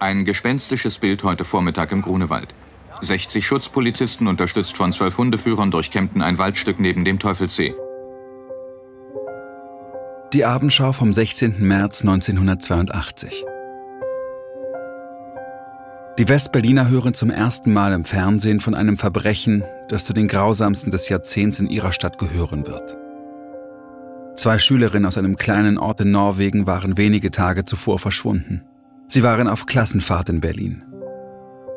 Ein gespenstisches Bild heute Vormittag im Grunewald. 60 Schutzpolizisten, unterstützt von zwölf Hundeführern, durchkämmten ein Waldstück neben dem Teufelssee. Die Abendschau vom 16. März 1982. Die Westberliner hören zum ersten Mal im Fernsehen von einem Verbrechen, das zu den grausamsten des Jahrzehnts in ihrer Stadt gehören wird. Zwei Schülerinnen aus einem kleinen Ort in Norwegen waren wenige Tage zuvor verschwunden. Sie waren auf Klassenfahrt in Berlin.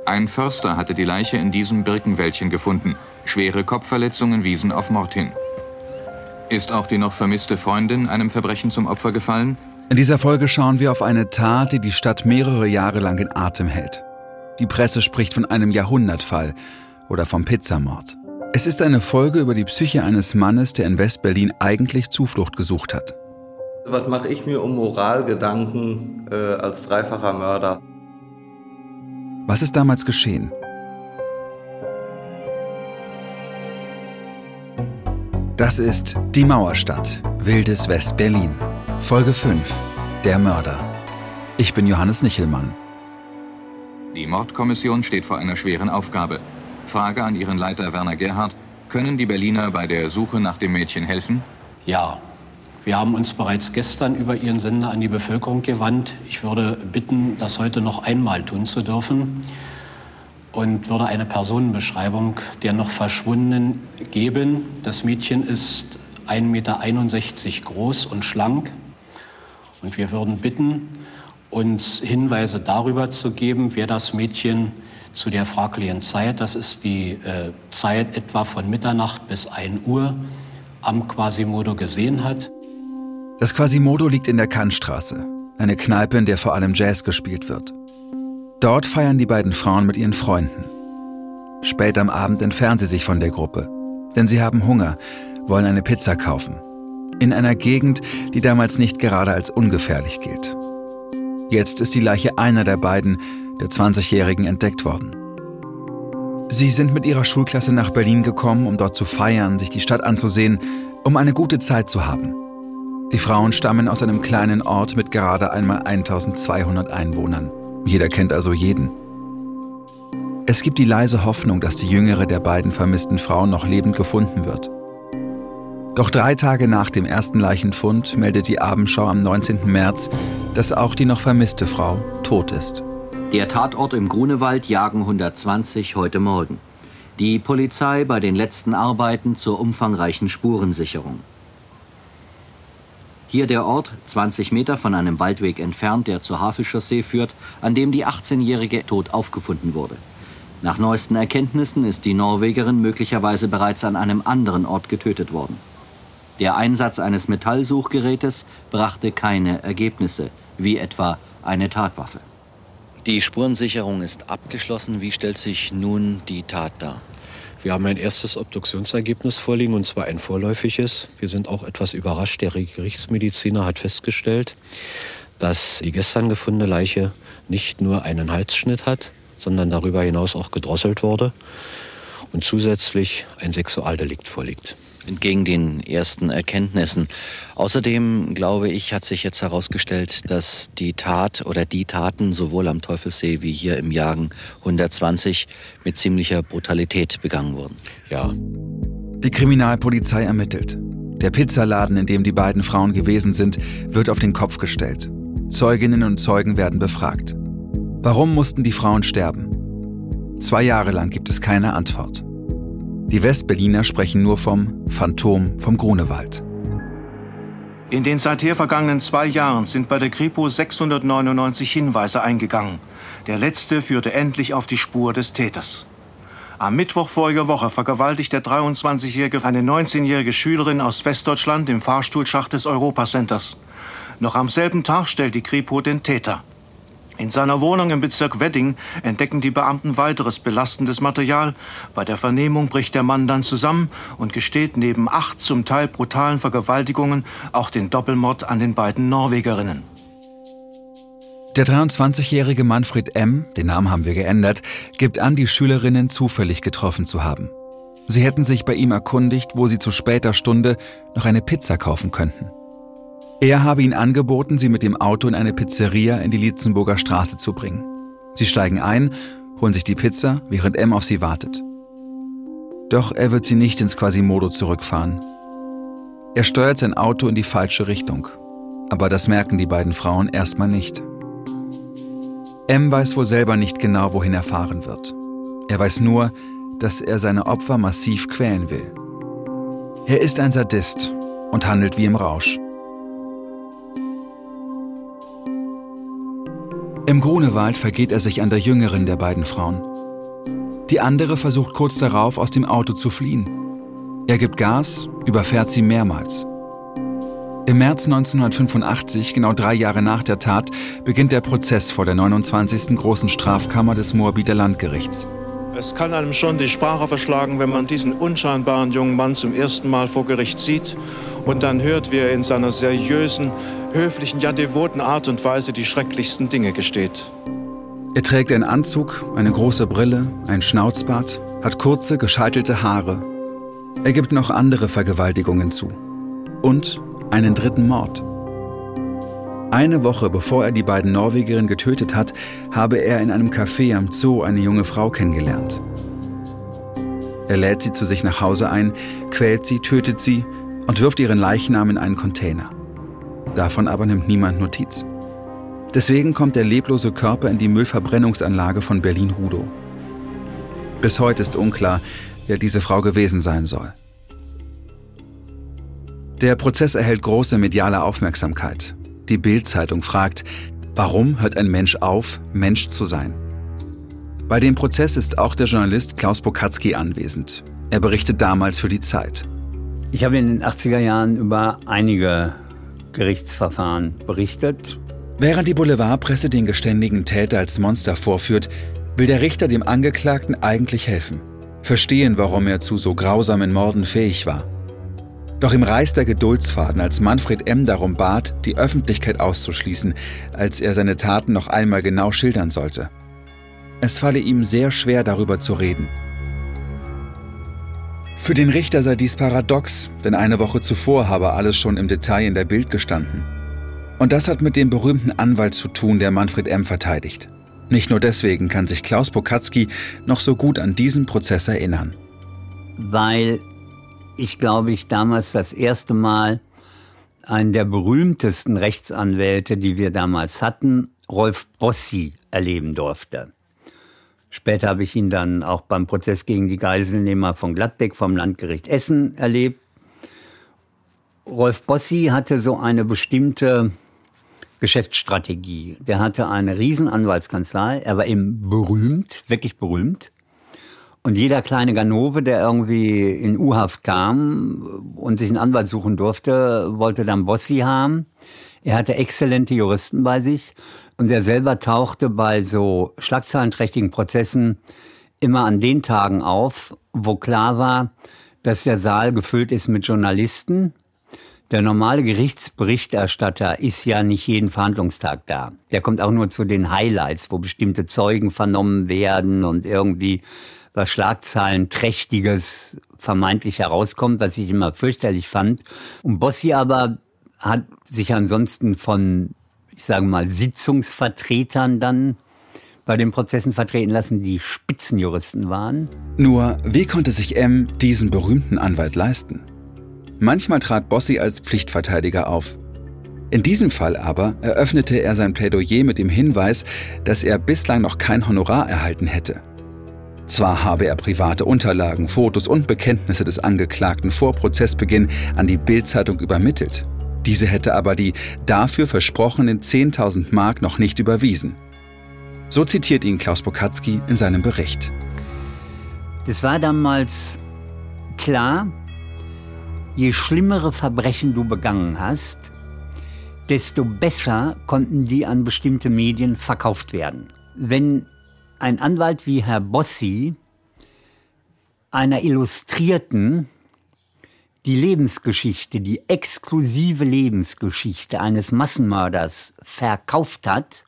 Ein Förster hatte die Leiche in diesem Birkenwäldchen gefunden. Schwere Kopfverletzungen wiesen auf Mord hin. Ist auch die noch vermisste Freundin einem Verbrechen zum Opfer gefallen? In dieser Folge schauen wir auf eine Tat, die die Stadt mehrere Jahre lang in Atem hält. Die Presse spricht von einem Jahrhundertfall oder vom Pizzamord. Es ist eine Folge über die Psyche eines Mannes, der in West-Berlin eigentlich Zuflucht gesucht hat. Was mache ich mir um Moralgedanken äh, als dreifacher Mörder? Was ist damals geschehen? Das ist Die Mauerstadt, wildes West-Berlin. Folge 5. Der Mörder. Ich bin Johannes Nichelmann. Die Mordkommission steht vor einer schweren Aufgabe. Frage an ihren Leiter Werner Gerhard. Können die Berliner bei der Suche nach dem Mädchen helfen? Ja. Wir haben uns bereits gestern über Ihren Sender an die Bevölkerung gewandt. Ich würde bitten, das heute noch einmal tun zu dürfen und würde eine Personenbeschreibung der noch Verschwundenen geben. Das Mädchen ist 1,61 Meter groß und schlank. Und wir würden bitten, uns Hinweise darüber zu geben, wer das Mädchen zu der fraglichen Zeit, das ist die äh, Zeit etwa von Mitternacht bis 1 Uhr, am Quasimodo gesehen hat. Das Quasimodo liegt in der Kantstraße, eine Kneipe, in der vor allem Jazz gespielt wird. Dort feiern die beiden Frauen mit ihren Freunden. Spät am Abend entfernen sie sich von der Gruppe, denn sie haben Hunger, wollen eine Pizza kaufen. In einer Gegend, die damals nicht gerade als ungefährlich gilt. Jetzt ist die Leiche einer der beiden, der 20-Jährigen, entdeckt worden. Sie sind mit ihrer Schulklasse nach Berlin gekommen, um dort zu feiern, sich die Stadt anzusehen, um eine gute Zeit zu haben. Die Frauen stammen aus einem kleinen Ort mit gerade einmal 1200 Einwohnern. Jeder kennt also jeden. Es gibt die leise Hoffnung, dass die jüngere der beiden vermissten Frauen noch lebend gefunden wird. Doch drei Tage nach dem ersten Leichenfund meldet die Abendschau am 19. März, dass auch die noch vermisste Frau tot ist. Der Tatort im Grunewald jagen 120 heute Morgen. Die Polizei bei den letzten Arbeiten zur umfangreichen Spurensicherung. Hier der Ort, 20 Meter von einem Waldweg entfernt, der zur Havelchaussee führt, an dem die 18-Jährige tot aufgefunden wurde. Nach neuesten Erkenntnissen ist die Norwegerin möglicherweise bereits an einem anderen Ort getötet worden. Der Einsatz eines Metallsuchgerätes brachte keine Ergebnisse, wie etwa eine Tatwaffe. Die Spurensicherung ist abgeschlossen. Wie stellt sich nun die Tat dar? Wir haben ein erstes Obduktionsergebnis vorliegen, und zwar ein vorläufiges. Wir sind auch etwas überrascht. Der Gerichtsmediziner hat festgestellt, dass die gestern gefundene Leiche nicht nur einen Halsschnitt hat, sondern darüber hinaus auch gedrosselt wurde und zusätzlich ein Sexualdelikt vorliegt entgegen den ersten Erkenntnissen. Außerdem, glaube ich, hat sich jetzt herausgestellt, dass die Tat oder die Taten sowohl am Teufelssee wie hier im Jagen 120 mit ziemlicher Brutalität begangen wurden. Ja. Die Kriminalpolizei ermittelt. Der Pizzaladen, in dem die beiden Frauen gewesen sind, wird auf den Kopf gestellt. Zeuginnen und Zeugen werden befragt. Warum mussten die Frauen sterben? Zwei Jahre lang gibt es keine Antwort. Die Westberliner sprechen nur vom Phantom vom Grunewald. In den seither vergangenen zwei Jahren sind bei der Kripo 699 Hinweise eingegangen. Der letzte führte endlich auf die Spur des Täters. Am Mittwoch voriger Woche vergewaltigt der 23-Jährige eine 19-jährige Schülerin aus Westdeutschland im Fahrstuhlschacht des Europacenters. Noch am selben Tag stellt die Kripo den Täter. In seiner Wohnung im Bezirk Wedding entdecken die Beamten weiteres belastendes Material. Bei der Vernehmung bricht der Mann dann zusammen und gesteht neben acht zum Teil brutalen Vergewaltigungen auch den Doppelmord an den beiden Norwegerinnen. Der 23-jährige Manfred M., den Namen haben wir geändert, gibt an, die Schülerinnen zufällig getroffen zu haben. Sie hätten sich bei ihm erkundigt, wo sie zu später Stunde noch eine Pizza kaufen könnten. Er habe ihnen angeboten, sie mit dem Auto in eine Pizzeria in die Lietzenburger Straße zu bringen. Sie steigen ein, holen sich die Pizza, während M auf sie wartet. Doch er wird sie nicht ins Quasimodo zurückfahren. Er steuert sein Auto in die falsche Richtung. Aber das merken die beiden Frauen erstmal nicht. M weiß wohl selber nicht genau, wohin er fahren wird. Er weiß nur, dass er seine Opfer massiv quälen will. Er ist ein Sadist und handelt wie im Rausch. Im Grunewald vergeht er sich an der jüngeren der beiden Frauen. Die andere versucht kurz darauf, aus dem Auto zu fliehen. Er gibt Gas, überfährt sie mehrmals. Im März 1985, genau drei Jahre nach der Tat, beginnt der Prozess vor der 29. Großen Strafkammer des Moabiter Landgerichts. Es kann einem schon die Sprache verschlagen, wenn man diesen unscheinbaren jungen Mann zum ersten Mal vor Gericht sieht und dann hört, wie er in seiner seriösen, höflichen, ja devoten Art und Weise die schrecklichsten Dinge gesteht. Er trägt einen Anzug, eine große Brille, ein Schnauzbart, hat kurze, gescheitelte Haare. Er gibt noch andere Vergewaltigungen zu. Und einen dritten Mord. Eine Woche bevor er die beiden Norwegerinnen getötet hat, habe er in einem Café am Zoo eine junge Frau kennengelernt. Er lädt sie zu sich nach Hause ein, quält sie, tötet sie und wirft ihren Leichnam in einen Container. Davon aber nimmt niemand Notiz. Deswegen kommt der leblose Körper in die Müllverbrennungsanlage von Berlin-Rudow. Bis heute ist unklar, wer diese Frau gewesen sein soll. Der Prozess erhält große mediale Aufmerksamkeit. Die Bild-Zeitung fragt, warum hört ein Mensch auf, Mensch zu sein? Bei dem Prozess ist auch der Journalist Klaus Bokatzky anwesend. Er berichtet damals für die Zeit. Ich habe in den 80er Jahren über einige Gerichtsverfahren berichtet Während die Boulevardpresse den geständigen Täter als Monster vorführt, will der Richter dem Angeklagten eigentlich helfen. Verstehen, warum er zu so grausamen Morden fähig war. Doch ihm reißt der Geduldsfaden, als Manfred M. darum bat, die Öffentlichkeit auszuschließen, als er seine Taten noch einmal genau schildern sollte. Es falle ihm sehr schwer, darüber zu reden. Für den Richter sei dies paradox, denn eine Woche zuvor habe alles schon im Detail in der Bild gestanden. Und das hat mit dem berühmten Anwalt zu tun, der Manfred M. verteidigt. Nicht nur deswegen kann sich Klaus Pokatzki noch so gut an diesen Prozess erinnern. Weil ich, glaube ich, damals das erste Mal einen der berühmtesten Rechtsanwälte, die wir damals hatten, Rolf Bossi, erleben durfte. Später habe ich ihn dann auch beim Prozess gegen die Geiselnehmer von Gladbeck vom Landgericht Essen erlebt. Rolf Bossi hatte so eine bestimmte Geschäftsstrategie. Der hatte eine Riesenanwaltskanzlei. Er war eben berühmt, wirklich berühmt. Und jeder kleine Ganove, der irgendwie in U-Haft kam und sich einen Anwalt suchen durfte, wollte dann Bossi haben. Er hatte exzellente Juristen bei sich und er selber tauchte bei so schlagzahlenträchtigen Prozessen immer an den Tagen auf, wo klar war, dass der Saal gefüllt ist mit Journalisten der normale Gerichtsberichterstatter ist ja nicht jeden Verhandlungstag da. Der kommt auch nur zu den Highlights, wo bestimmte Zeugen vernommen werden und irgendwie was Schlagzeilen trächtiges vermeintlich herauskommt, was ich immer fürchterlich fand. Und Bossi aber hat sich ansonsten von, ich sage mal, Sitzungsvertretern dann bei den Prozessen vertreten lassen, die Spitzenjuristen waren. Nur, wie konnte sich M diesen berühmten Anwalt leisten? Manchmal trat Bossi als Pflichtverteidiger auf. In diesem Fall aber eröffnete er sein Plädoyer mit dem Hinweis, dass er bislang noch kein Honorar erhalten hätte. Zwar habe er private Unterlagen, Fotos und Bekenntnisse des Angeklagten vor Prozessbeginn an die Bildzeitung übermittelt. Diese hätte aber die dafür versprochenen 10.000 Mark noch nicht überwiesen. So zitiert ihn Klaus Bokatzky in seinem Bericht. Das war damals klar, je schlimmere Verbrechen du begangen hast, desto besser konnten die an bestimmte Medien verkauft werden. Wenn ein Anwalt wie Herr Bossi einer Illustrierten die Lebensgeschichte, die exklusive Lebensgeschichte eines Massenmörders verkauft hat,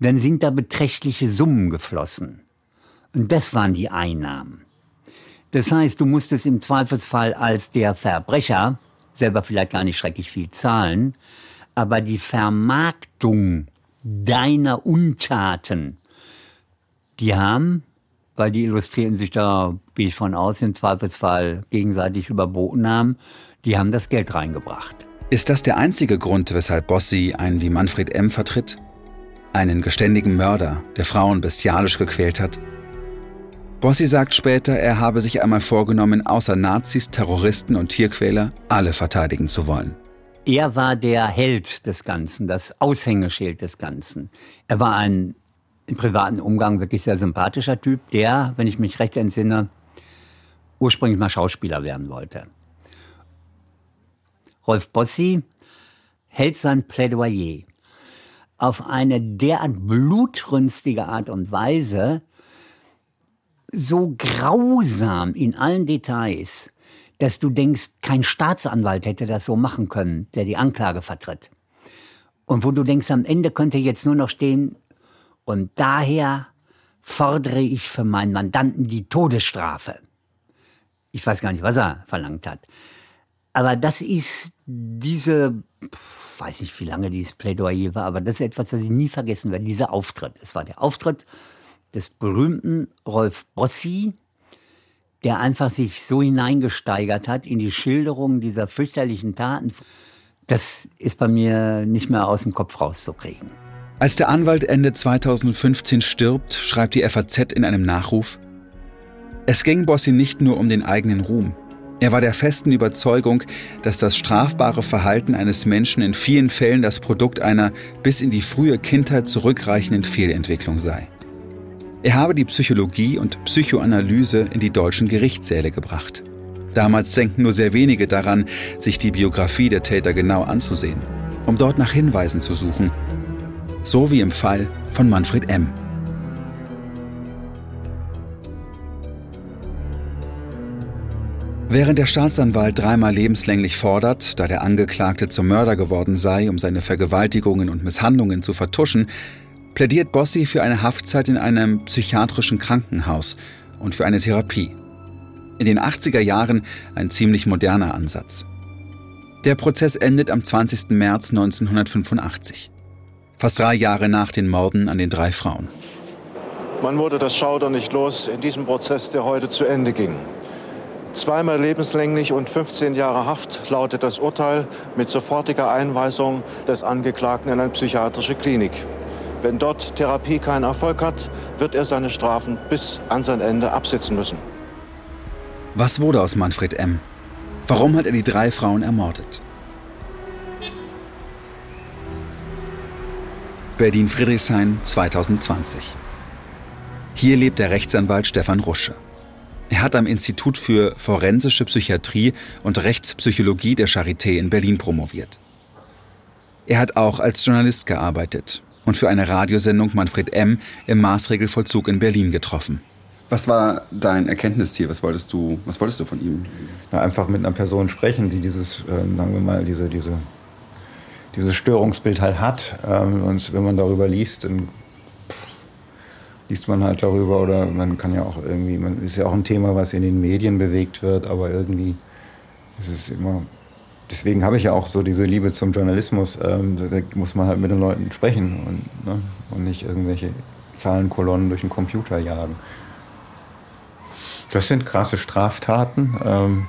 dann sind da beträchtliche Summen geflossen. Und das waren die Einnahmen. Das heißt, du musstest im Zweifelsfall als der Verbrecher selber vielleicht gar nicht schrecklich viel zahlen, aber die Vermarktung deiner Untaten Die haben, weil die Illustrierten sich da, gehe ich von aus, im Zweifelsfall gegenseitig überboten haben, die haben das Geld reingebracht. Ist das der einzige Grund, weshalb Bossi einen wie Manfred M. vertritt? Einen geständigen Mörder, der Frauen bestialisch gequält hat? Bossi sagt später, er habe sich einmal vorgenommen, außer Nazis, Terroristen und Tierquäler alle verteidigen zu wollen. Er war der Held des Ganzen, das Aushängeschild des Ganzen. Er war ein im privaten Umgang wirklich sehr sympathischer Typ, der, wenn ich mich recht entsinne, ursprünglich mal Schauspieler werden wollte. Rolf Bossi hält sein Plädoyer auf eine derart blutrünstige Art und Weise, so grausam in allen Details, dass du denkst, kein Staatsanwalt hätte das so machen können, der die Anklage vertritt. Und wo du denkst, am Ende könnte jetzt nur noch stehen, und daher fordere ich für meinen Mandanten die Todesstrafe. Ich weiß gar nicht, was er verlangt hat. Aber das ist diese, weiß nicht, wie lange dieses Plädoyer war, aber das ist etwas, das ich nie vergessen werde, dieser Auftritt. Es war der Auftritt des berühmten Rolf Bossi, der einfach sich so hineingesteigert hat in die Schilderung dieser fürchterlichen Taten. Das ist bei mir nicht mehr aus dem Kopf rauszukriegen. Als der Anwalt Ende 2015 stirbt, schreibt die FAZ in einem Nachruf, es ging Bossi nicht nur um den eigenen Ruhm. Er war der festen Überzeugung, dass das strafbare Verhalten eines Menschen in vielen Fällen das Produkt einer bis in die frühe Kindheit zurückreichenden Fehlentwicklung sei. Er habe die Psychologie und Psychoanalyse in die deutschen Gerichtssäle gebracht. Damals denken nur sehr wenige daran, sich die Biografie der Täter genau anzusehen, um dort nach Hinweisen zu suchen. So wie im Fall von Manfred M. Während der Staatsanwalt dreimal lebenslänglich fordert, da der Angeklagte zum Mörder geworden sei, um seine Vergewaltigungen und Misshandlungen zu vertuschen, plädiert Bossi für eine Haftzeit in einem psychiatrischen Krankenhaus und für eine Therapie. In den 80er Jahren ein ziemlich moderner Ansatz. Der Prozess endet am 20. März 1985. Fast drei Jahre nach den Morden an den drei Frauen. Man wurde das Schauder nicht los in diesem Prozess, der heute zu Ende ging. Zweimal lebenslänglich und 15 Jahre Haft lautet das Urteil mit sofortiger Einweisung des Angeklagten in eine psychiatrische Klinik. Wenn dort Therapie keinen Erfolg hat, wird er seine Strafen bis an sein Ende absitzen müssen. Was wurde aus Manfred M? Warum hat er die drei Frauen ermordet? Berlin-Friedrichshain 2020. Hier lebt der Rechtsanwalt Stefan Rusche. Er hat am Institut für forensische Psychiatrie und Rechtspsychologie der Charité in Berlin promoviert. Er hat auch als Journalist gearbeitet und für eine Radiosendung Manfred M. im Maßregelvollzug in Berlin getroffen. Was war dein Erkenntnisziel? Was wolltest du, was wolltest du von ihm? Na, einfach mit einer Person sprechen, die dieses, äh, sagen wir mal, diese, diese, dieses Störungsbild halt hat. Ähm, und wenn man darüber liest, dann liest man halt darüber oder man kann ja auch irgendwie, man ist ja auch ein Thema, was in den Medien bewegt wird, aber irgendwie ist es immer deswegen habe ich ja auch so diese Liebe zum Journalismus. Ähm, da muss man halt mit den Leuten sprechen und, ne, und nicht irgendwelche Zahlenkolonnen durch den Computer jagen. Das sind krasse Straftaten. Ähm,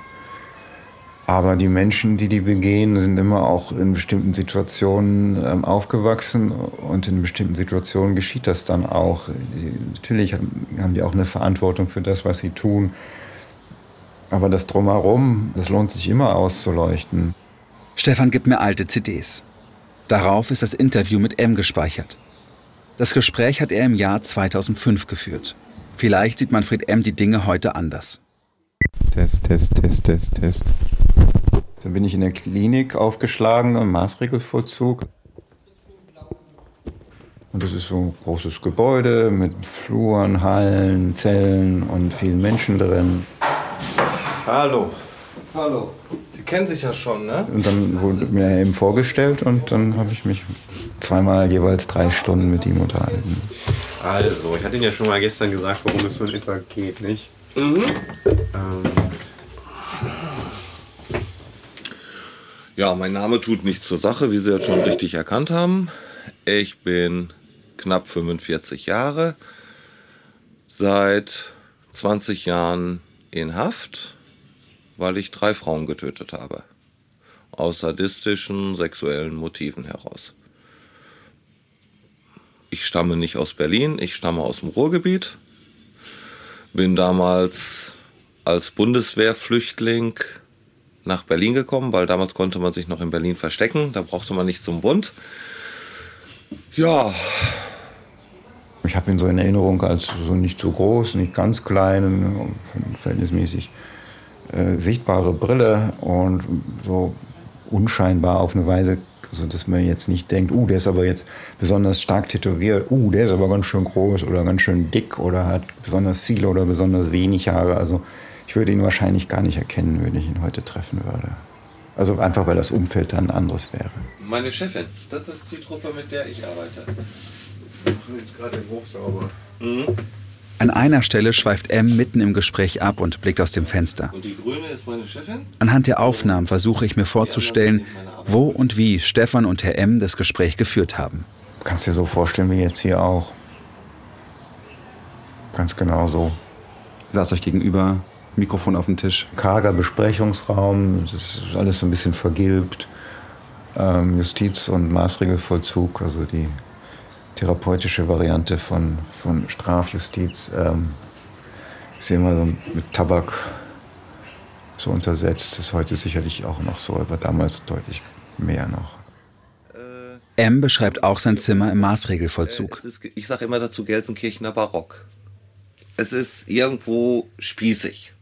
aber die Menschen, die die begehen, sind immer auch in bestimmten Situationen ähm, aufgewachsen und in bestimmten Situationen geschieht das dann auch. Die, natürlich haben die auch eine Verantwortung für das, was sie tun. Aber das Drumherum, das lohnt sich immer auszuleuchten. Stefan gibt mir alte CDs. Darauf ist das Interview mit M gespeichert. Das Gespräch hat er im Jahr 2005 geführt. Vielleicht sieht Manfred M. die Dinge heute anders. Test, Test, Test, Test, Test. Dann bin ich in der Klinik aufgeschlagen im Maßregelvollzug. Und das ist so ein großes Gebäude mit Fluren, Hallen, Zellen und vielen Menschen drin. Hallo. Hallo. Sie kennen sich ja schon, ne? Und dann wurde mir eben vorgestellt und dann habe ich mich zweimal jeweils drei Stunden mit ihm unterhalten. Also, ich hatte Ihnen ja schon mal gestern gesagt, worum es so in etwa geht, nicht? Mhm. Ähm, Ja, mein Name tut nichts zur Sache, wie Sie jetzt schon richtig erkannt haben. Ich bin knapp 45 Jahre, seit 20 Jahren in Haft, weil ich drei Frauen getötet habe. Aus sadistischen, sexuellen Motiven heraus. Ich stamme nicht aus Berlin, ich stamme aus dem Ruhrgebiet. Bin damals als Bundeswehrflüchtling nach Berlin gekommen, weil damals konnte man sich noch in Berlin verstecken. Da brauchte man nicht zum Bund. Ja. Ich habe ihn so in Erinnerung als so nicht zu groß, nicht ganz klein, verhältnismäßig äh, sichtbare Brille und so unscheinbar auf eine Weise, so dass man jetzt nicht denkt, uh, der ist aber jetzt besonders stark tätowiert, uh, der ist aber ganz schön groß oder ganz schön dick oder hat besonders viele oder besonders wenig Haare. Also ich würde ihn wahrscheinlich gar nicht erkennen, wenn ich ihn heute treffen würde. Also einfach, weil das Umfeld dann ein anderes wäre. Meine Chefin, das ist die Truppe, mit der ich arbeite. Wir machen jetzt gerade den Hof sauber. Mhm. An einer Stelle schweift M mitten im Gespräch ab und blickt aus dem Fenster. Und die Grüne ist meine Chefin? Anhand der Aufnahmen versuche ich mir vorzustellen, wo und wie Stefan und Herr M das Gespräch geführt haben. Du kannst dir so vorstellen wie jetzt hier auch. Ganz genau so. Saß euch gegenüber, Mikrofon auf dem Tisch. Karger Besprechungsraum, das ist alles so ein bisschen vergilbt. Ähm, Justiz- und Maßregelvollzug, also die therapeutische Variante von, von Strafjustiz, ähm, ist immer so mit Tabak so untersetzt. Das ist heute sicherlich auch noch so, aber damals deutlich mehr noch. M beschreibt auch sein Zimmer im Maßregelvollzug. Ist, ich sage immer dazu Gelsenkirchener Barock. Es ist irgendwo spießig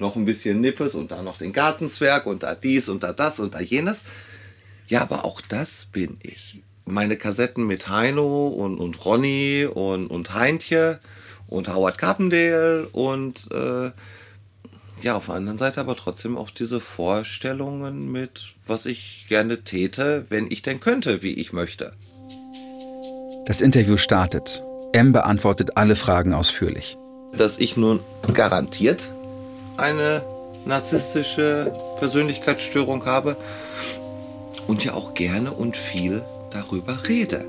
noch ein bisschen Nippes und da noch den Gartenzwerg und da dies und da das und da jenes. Ja, aber auch das bin ich. Meine Kassetten mit Heino und, und Ronny und, und Heintje und Howard Carpendale und äh, ja, auf der anderen Seite aber trotzdem auch diese Vorstellungen mit, was ich gerne täte, wenn ich denn könnte, wie ich möchte. Das Interview startet. M beantwortet alle Fragen ausführlich. Dass ich nun garantiert eine narzisstische Persönlichkeitsstörung habe und ja auch gerne und viel darüber rede.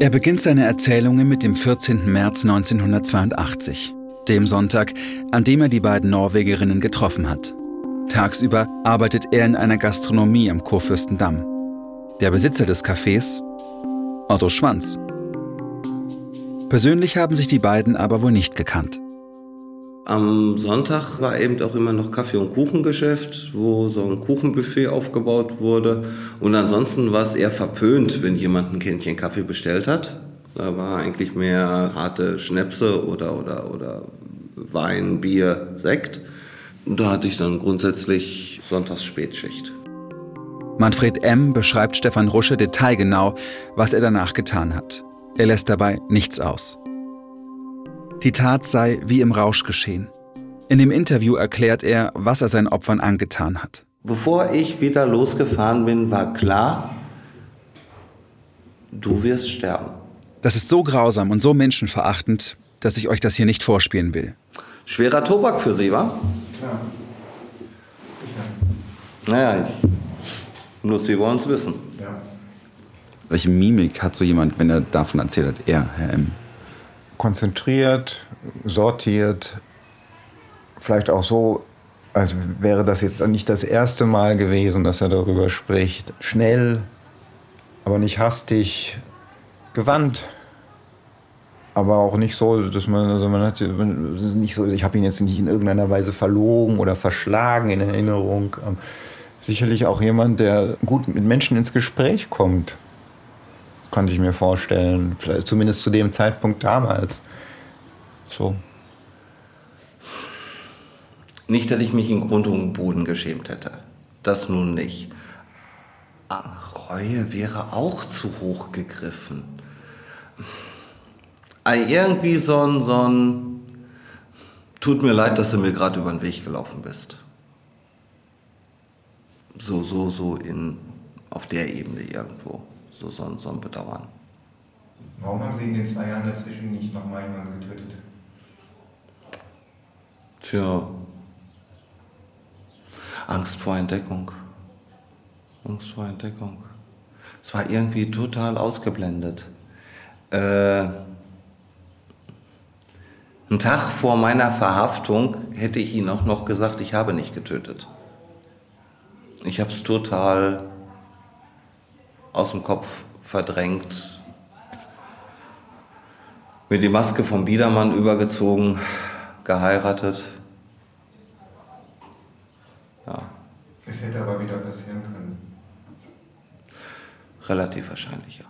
Er beginnt seine Erzählungen mit dem 14. März 1982, dem Sonntag, an dem er die beiden Norwegerinnen getroffen hat. Tagsüber arbeitet er in einer Gastronomie am Kurfürstendamm. Der Besitzer des Cafés? Otto Schwanz. Persönlich haben sich die beiden aber wohl nicht gekannt. Am Sonntag war eben auch immer noch Kaffee- und Kuchengeschäft, wo so ein Kuchenbuffet aufgebaut wurde. Und ansonsten war es eher verpönt, wenn jemand ein Kännchen Kaffee bestellt hat. Da war eigentlich mehr harte Schnäpse oder, oder, oder Wein, Bier, Sekt. Und da hatte ich dann grundsätzlich Sonntags Spätschicht. Manfred M. beschreibt Stefan Rusche detailgenau, was er danach getan hat. Er lässt dabei nichts aus. Die Tat sei wie im Rausch geschehen. In dem Interview erklärt er, was er seinen Opfern angetan hat. Bevor ich wieder losgefahren bin, war klar, du wirst sterben. Das ist so grausam und so menschenverachtend, dass ich euch das hier nicht vorspielen will. Schwerer Tobak für Sie, wa? Klar. Sicher. Naja, ich, nur Sie wollen es wissen. Ja. Welche Mimik hat so jemand, wenn er davon erzählt hat, er, Herr M.? Konzentriert, sortiert, vielleicht auch so, als wäre das jetzt nicht das erste Mal gewesen, dass er darüber spricht. Schnell, aber nicht hastig, gewandt. Aber auch nicht so, dass man, also man hat nicht so, ich habe ihn jetzt nicht in irgendeiner Weise verlogen oder verschlagen in Erinnerung. Sicherlich auch jemand, der gut mit Menschen ins Gespräch kommt konnte ich mir vorstellen. Vielleicht zumindest zu dem Zeitpunkt damals. So. Nicht, dass ich mich in Grund und Boden geschämt hätte. Das nun nicht. Reue wäre auch zu hoch gegriffen. Irgendwie so ein, so ein. Tut mir leid, dass du mir gerade über den Weg gelaufen bist. So, so, so in, auf der Ebene irgendwo so, so, so ein Bedauern. Warum haben Sie in den zwei Jahren dazwischen nicht nochmal jemanden getötet? Tja. Angst vor Entdeckung. Angst vor Entdeckung. Es war irgendwie total ausgeblendet. Äh, Einen Tag vor meiner Verhaftung hätte ich Ihnen auch noch gesagt, ich habe nicht getötet. Ich habe es total aus dem Kopf verdrängt. Mir die Maske vom Biedermann übergezogen, geheiratet. Ja. Es hätte aber wieder passieren können. Relativ wahrscheinlich, ja.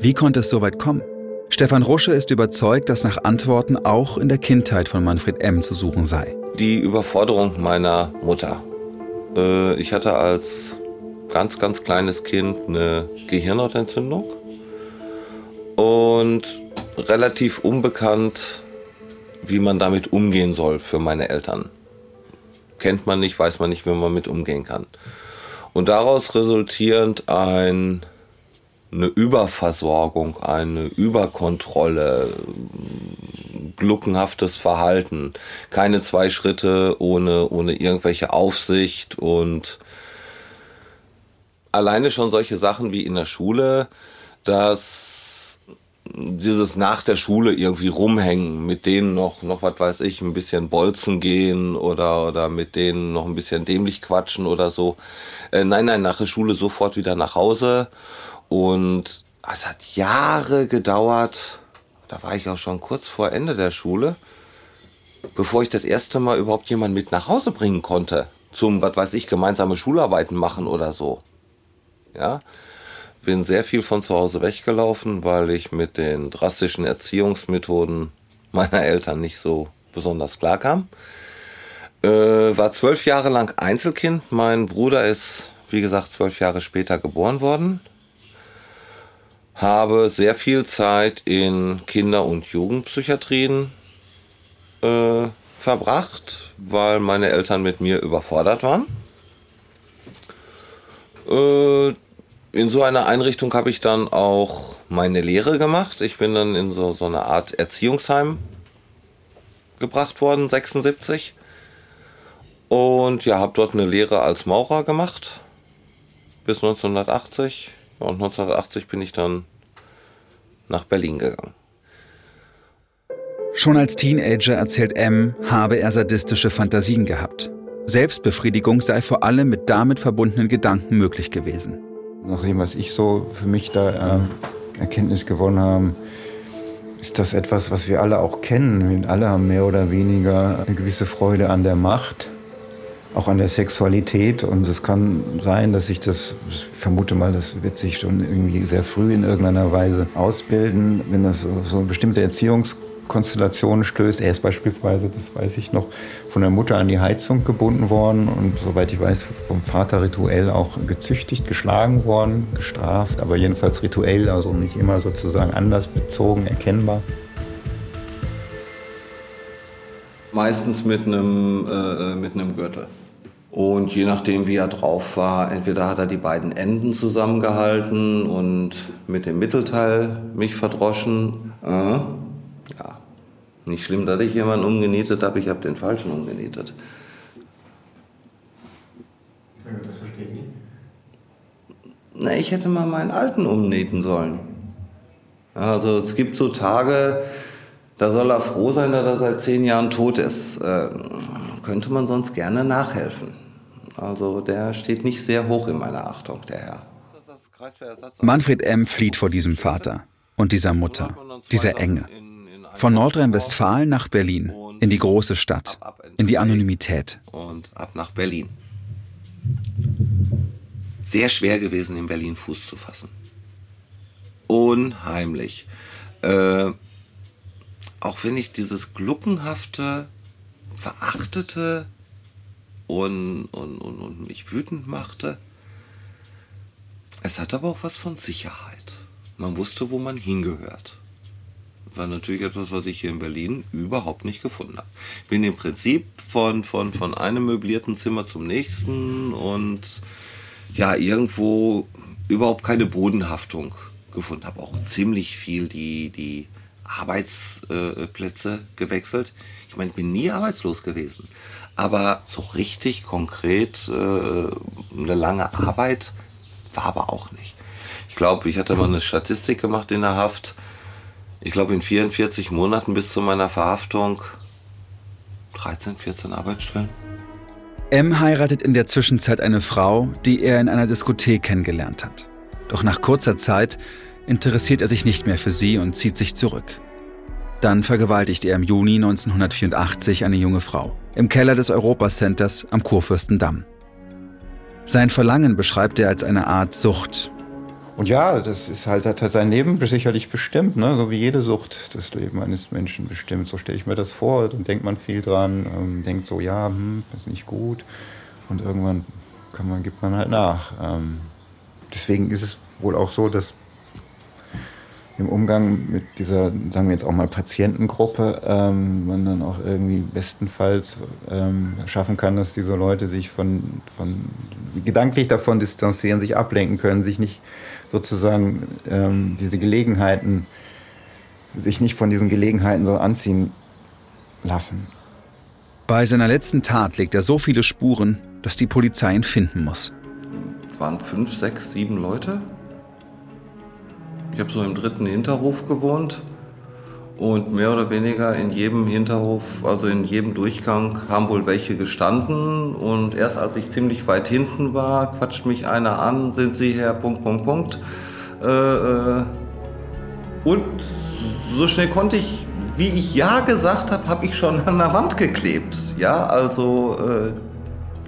Wie konnte es so weit kommen? Stefan Rusche ist überzeugt, dass nach Antworten auch in der Kindheit von Manfred M. zu suchen sei. Die Überforderung meiner Mutter. Äh, ich hatte als ganz, ganz kleines Kind eine Gehirnhautentzündung und relativ unbekannt, wie man damit umgehen soll für meine Eltern. Kennt man nicht, weiß man nicht, wie man mit umgehen kann. Und daraus resultierend ein eine Überversorgung, eine Überkontrolle, gluckenhaftes Verhalten, keine zwei Schritte ohne, ohne irgendwelche Aufsicht und alleine schon solche Sachen wie in der Schule, dass dieses nach der Schule irgendwie rumhängen, mit denen noch, noch was weiß ich, ein bisschen bolzen gehen oder, oder mit denen noch ein bisschen dämlich quatschen oder so. Äh, nein, nein, nach der Schule sofort wieder nach Hause und es hat Jahre gedauert, da war ich auch schon kurz vor Ende der Schule, bevor ich das erste Mal überhaupt jemanden mit nach Hause bringen konnte. Zum, was weiß ich, gemeinsame Schularbeiten machen oder so. Ja. Bin sehr viel von zu Hause weggelaufen, weil ich mit den drastischen Erziehungsmethoden meiner Eltern nicht so besonders klar kam. Äh, war zwölf Jahre lang Einzelkind. Mein Bruder ist, wie gesagt, zwölf Jahre später geboren worden habe sehr viel Zeit in Kinder- und Jugendpsychiatrien äh, verbracht, weil meine Eltern mit mir überfordert waren. Äh, in so einer Einrichtung habe ich dann auch meine Lehre gemacht. Ich bin dann in so, so eine Art Erziehungsheim gebracht worden, 76. Und ja, habe dort eine Lehre als Maurer gemacht bis 1980. Und 1980 bin ich dann nach Berlin gegangen. Schon als Teenager erzählt M, habe er sadistische Fantasien gehabt. Selbstbefriedigung sei vor allem mit damit verbundenen Gedanken möglich gewesen. Nach dem, was ich so für mich da äh, Erkenntnis gewonnen habe, ist das etwas, was wir alle auch kennen. Wir alle haben mehr oder weniger eine gewisse Freude an der Macht auch an der Sexualität. Und es kann sein, dass sich das, ich vermute mal, das wird sich schon irgendwie sehr früh in irgendeiner Weise ausbilden, wenn das so eine bestimmte Erziehungskonstellation stößt. Er ist beispielsweise, das weiß ich noch, von der Mutter an die Heizung gebunden worden und soweit ich weiß, vom Vater rituell auch gezüchtigt, geschlagen worden, gestraft, aber jedenfalls rituell, also nicht immer sozusagen anders bezogen, erkennbar. Meistens mit einem, äh, mit einem Gürtel. Und je nachdem, wie er drauf war, entweder hat er die beiden Enden zusammengehalten und mit dem Mittelteil mich verdroschen. Äh, ja, nicht schlimm, dass ich jemanden umgenietet habe, ich habe den falschen umgenietet. Das verstehe ich nicht. Na, ich hätte mal meinen alten umnähten sollen. Also es gibt so Tage, da soll er froh sein, dass er seit zehn Jahren tot ist. Äh, könnte man sonst gerne nachhelfen. Also der steht nicht sehr hoch in meiner Achtung, der Herr. Manfred M. flieht vor diesem Vater und dieser Mutter, dieser Enge. Von Nordrhein-Westfalen nach Berlin, in die große Stadt, in die Anonymität. Und ab nach Berlin. Sehr schwer gewesen, in Berlin Fuß zu fassen. Unheimlich. Äh, auch wenn ich dieses gluckenhafte, verachtete und, und, und, und mich wütend machte, es hat aber auch was von Sicherheit. Man wusste, wo man hingehört. War natürlich etwas, was ich hier in Berlin überhaupt nicht gefunden habe. Ich bin im Prinzip von, von, von einem möblierten Zimmer zum nächsten und ja, irgendwo überhaupt keine Bodenhaftung gefunden habe. Auch ziemlich viel die, die Arbeitsplätze gewechselt. Ich meine, ich bin nie arbeitslos gewesen. Aber so richtig konkret äh, eine lange Arbeit war aber auch nicht. Ich glaube, ich hatte mal eine Statistik gemacht in der Haft. ich glaube, in 44 Monaten bis zu meiner Verhaftung 13, 14 Arbeitsstellen. M heiratet in der Zwischenzeit eine Frau, die er in einer Diskothek kennengelernt hat. Doch nach kurzer Zeit interessiert er sich nicht mehr für sie und zieht sich zurück. Dann vergewaltigt er im Juni 1984 eine junge Frau im Keller des Europacenters am Kurfürstendamm. Sein Verlangen beschreibt er als eine Art Sucht. Und ja, das ist halt, hat halt sein Leben sicherlich bestimmt, ne? so wie jede Sucht das Leben eines Menschen bestimmt. So stelle ich mir das vor. Dann denkt man viel dran, ähm, denkt so, ja, hm, ist nicht gut. Und irgendwann man, gibt man halt nach. Ähm, deswegen ist es wohl auch so, dass im Umgang mit dieser, sagen wir jetzt auch mal Patientengruppe, ähm, man dann auch irgendwie bestenfalls ähm, schaffen kann, dass diese Leute sich von, von gedanklich davon distanzieren, sich ablenken können, sich nicht sozusagen ähm, diese Gelegenheiten, sich nicht von diesen Gelegenheiten so anziehen lassen. Bei seiner letzten Tat legt er so viele Spuren, dass die Polizei ihn finden muss. Es waren fünf, sechs, sieben Leute ich habe so im dritten Hinterhof gewohnt und mehr oder weniger in jedem Hinterhof, also in jedem Durchgang, haben wohl welche gestanden. Und erst als ich ziemlich weit hinten war, quatscht mich einer an, sind Sie Herr Punkt, Punkt, Punkt. Äh, äh, und so schnell konnte ich, wie ich Ja gesagt habe, habe ich schon an der Wand geklebt. Ja, also äh,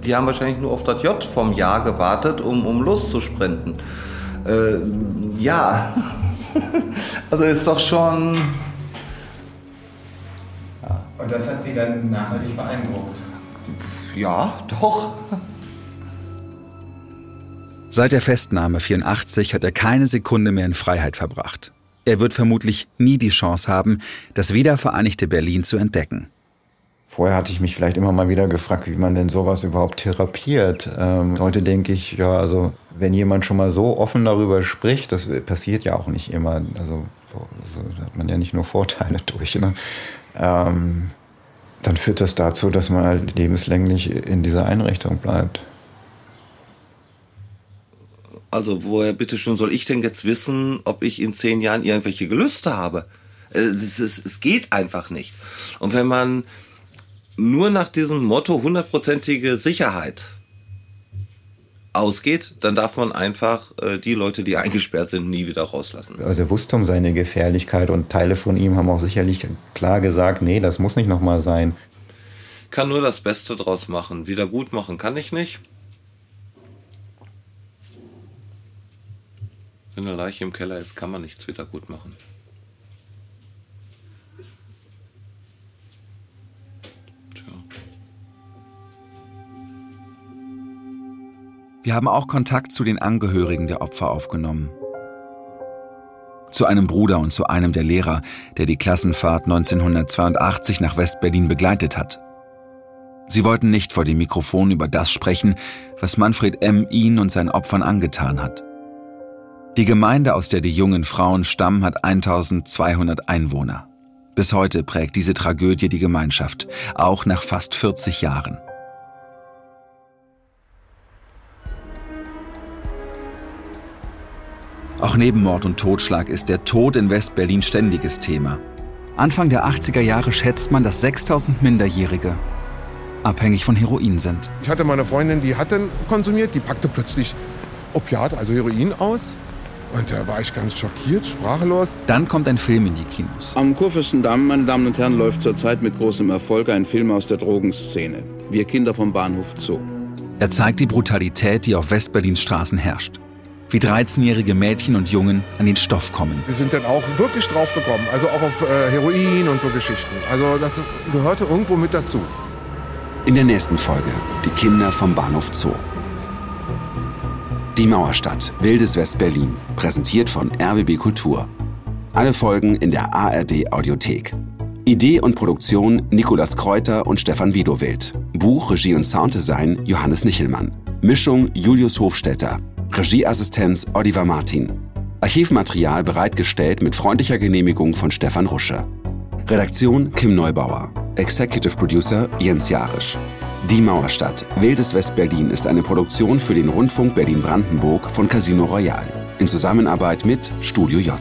die haben wahrscheinlich nur auf das J vom Ja gewartet, um, um loszusprinten. Äh, ja, also ist doch schon. Ja. Und das hat Sie dann nachhaltig beeindruckt? Ja, doch. Seit der Festnahme 84 hat er keine Sekunde mehr in Freiheit verbracht. Er wird vermutlich nie die Chance haben, das wiedervereinigte Berlin zu entdecken. Vorher hatte ich mich vielleicht immer mal wieder gefragt, wie man denn sowas überhaupt therapiert. Ähm, heute denke ich, ja, also wenn jemand schon mal so offen darüber spricht, das passiert ja auch nicht immer. Also, also da hat man ja nicht nur Vorteile durch. Ne? Ähm, dann führt das dazu, dass man halt lebenslänglich in dieser Einrichtung bleibt. Also woher bitte schon soll ich denn jetzt wissen, ob ich in zehn Jahren irgendwelche Gelüste habe? Äh, es geht einfach nicht. Und wenn man nur nach diesem Motto hundertprozentige Sicherheit ausgeht, dann darf man einfach äh, die Leute, die eingesperrt sind, nie wieder rauslassen. Also er wusste um seine Gefährlichkeit und Teile von ihm haben auch sicherlich klar gesagt, nee, das muss nicht nochmal sein. Kann nur das Beste draus machen. Wieder gut machen kann ich nicht. Wenn eine Leiche im Keller ist, kann man nichts wieder gut machen. Wir haben auch Kontakt zu den Angehörigen der Opfer aufgenommen. Zu einem Bruder und zu einem der Lehrer, der die Klassenfahrt 1982 nach Westberlin begleitet hat. Sie wollten nicht vor dem Mikrofon über das sprechen, was Manfred M. ihn und seinen Opfern angetan hat. Die Gemeinde, aus der die jungen Frauen stammen, hat 1200 Einwohner. Bis heute prägt diese Tragödie die Gemeinschaft, auch nach fast 40 Jahren. Auch neben Mord und Totschlag ist der Tod in Westberlin ständiges Thema. Anfang der 80er Jahre schätzt man, dass 6000 Minderjährige abhängig von Heroin sind. Ich hatte meine Freundin, die hat dann konsumiert, die packte plötzlich Opiat, also Heroin aus. Und da war ich ganz schockiert, sprachlos. Dann kommt ein Film in die Kinos. Am Kurfürstendamm, meine Damen und Herren, läuft zurzeit mit großem Erfolg ein Film aus der Drogenszene. Wir Kinder vom Bahnhof Zoo. Er zeigt die Brutalität, die auf Westberlins Straßen herrscht wie 13-jährige Mädchen und Jungen an den Stoff kommen. Wir sind dann auch wirklich drauf gekommen, also auch auf äh, Heroin und so Geschichten. Also das gehörte irgendwo mit dazu. In der nächsten Folge die Kinder vom Bahnhof Zoo. Die Mauerstadt, wildes West-Berlin, präsentiert von RWB Kultur. Alle Folgen in der ARD Audiothek. Idee und Produktion Nikolas Kräuter und Stefan Widowild. Buch, Regie und Sounddesign Johannes Nichelmann. Mischung Julius Hofstetter. Regieassistenz Oliver Martin. Archivmaterial bereitgestellt mit freundlicher Genehmigung von Stefan Rusche. Redaktion Kim Neubauer. Executive Producer Jens Jarisch. Die Mauerstadt, Wildes Westberlin ist eine Produktion für den Rundfunk Berlin-Brandenburg von Casino Royal in Zusammenarbeit mit Studio J.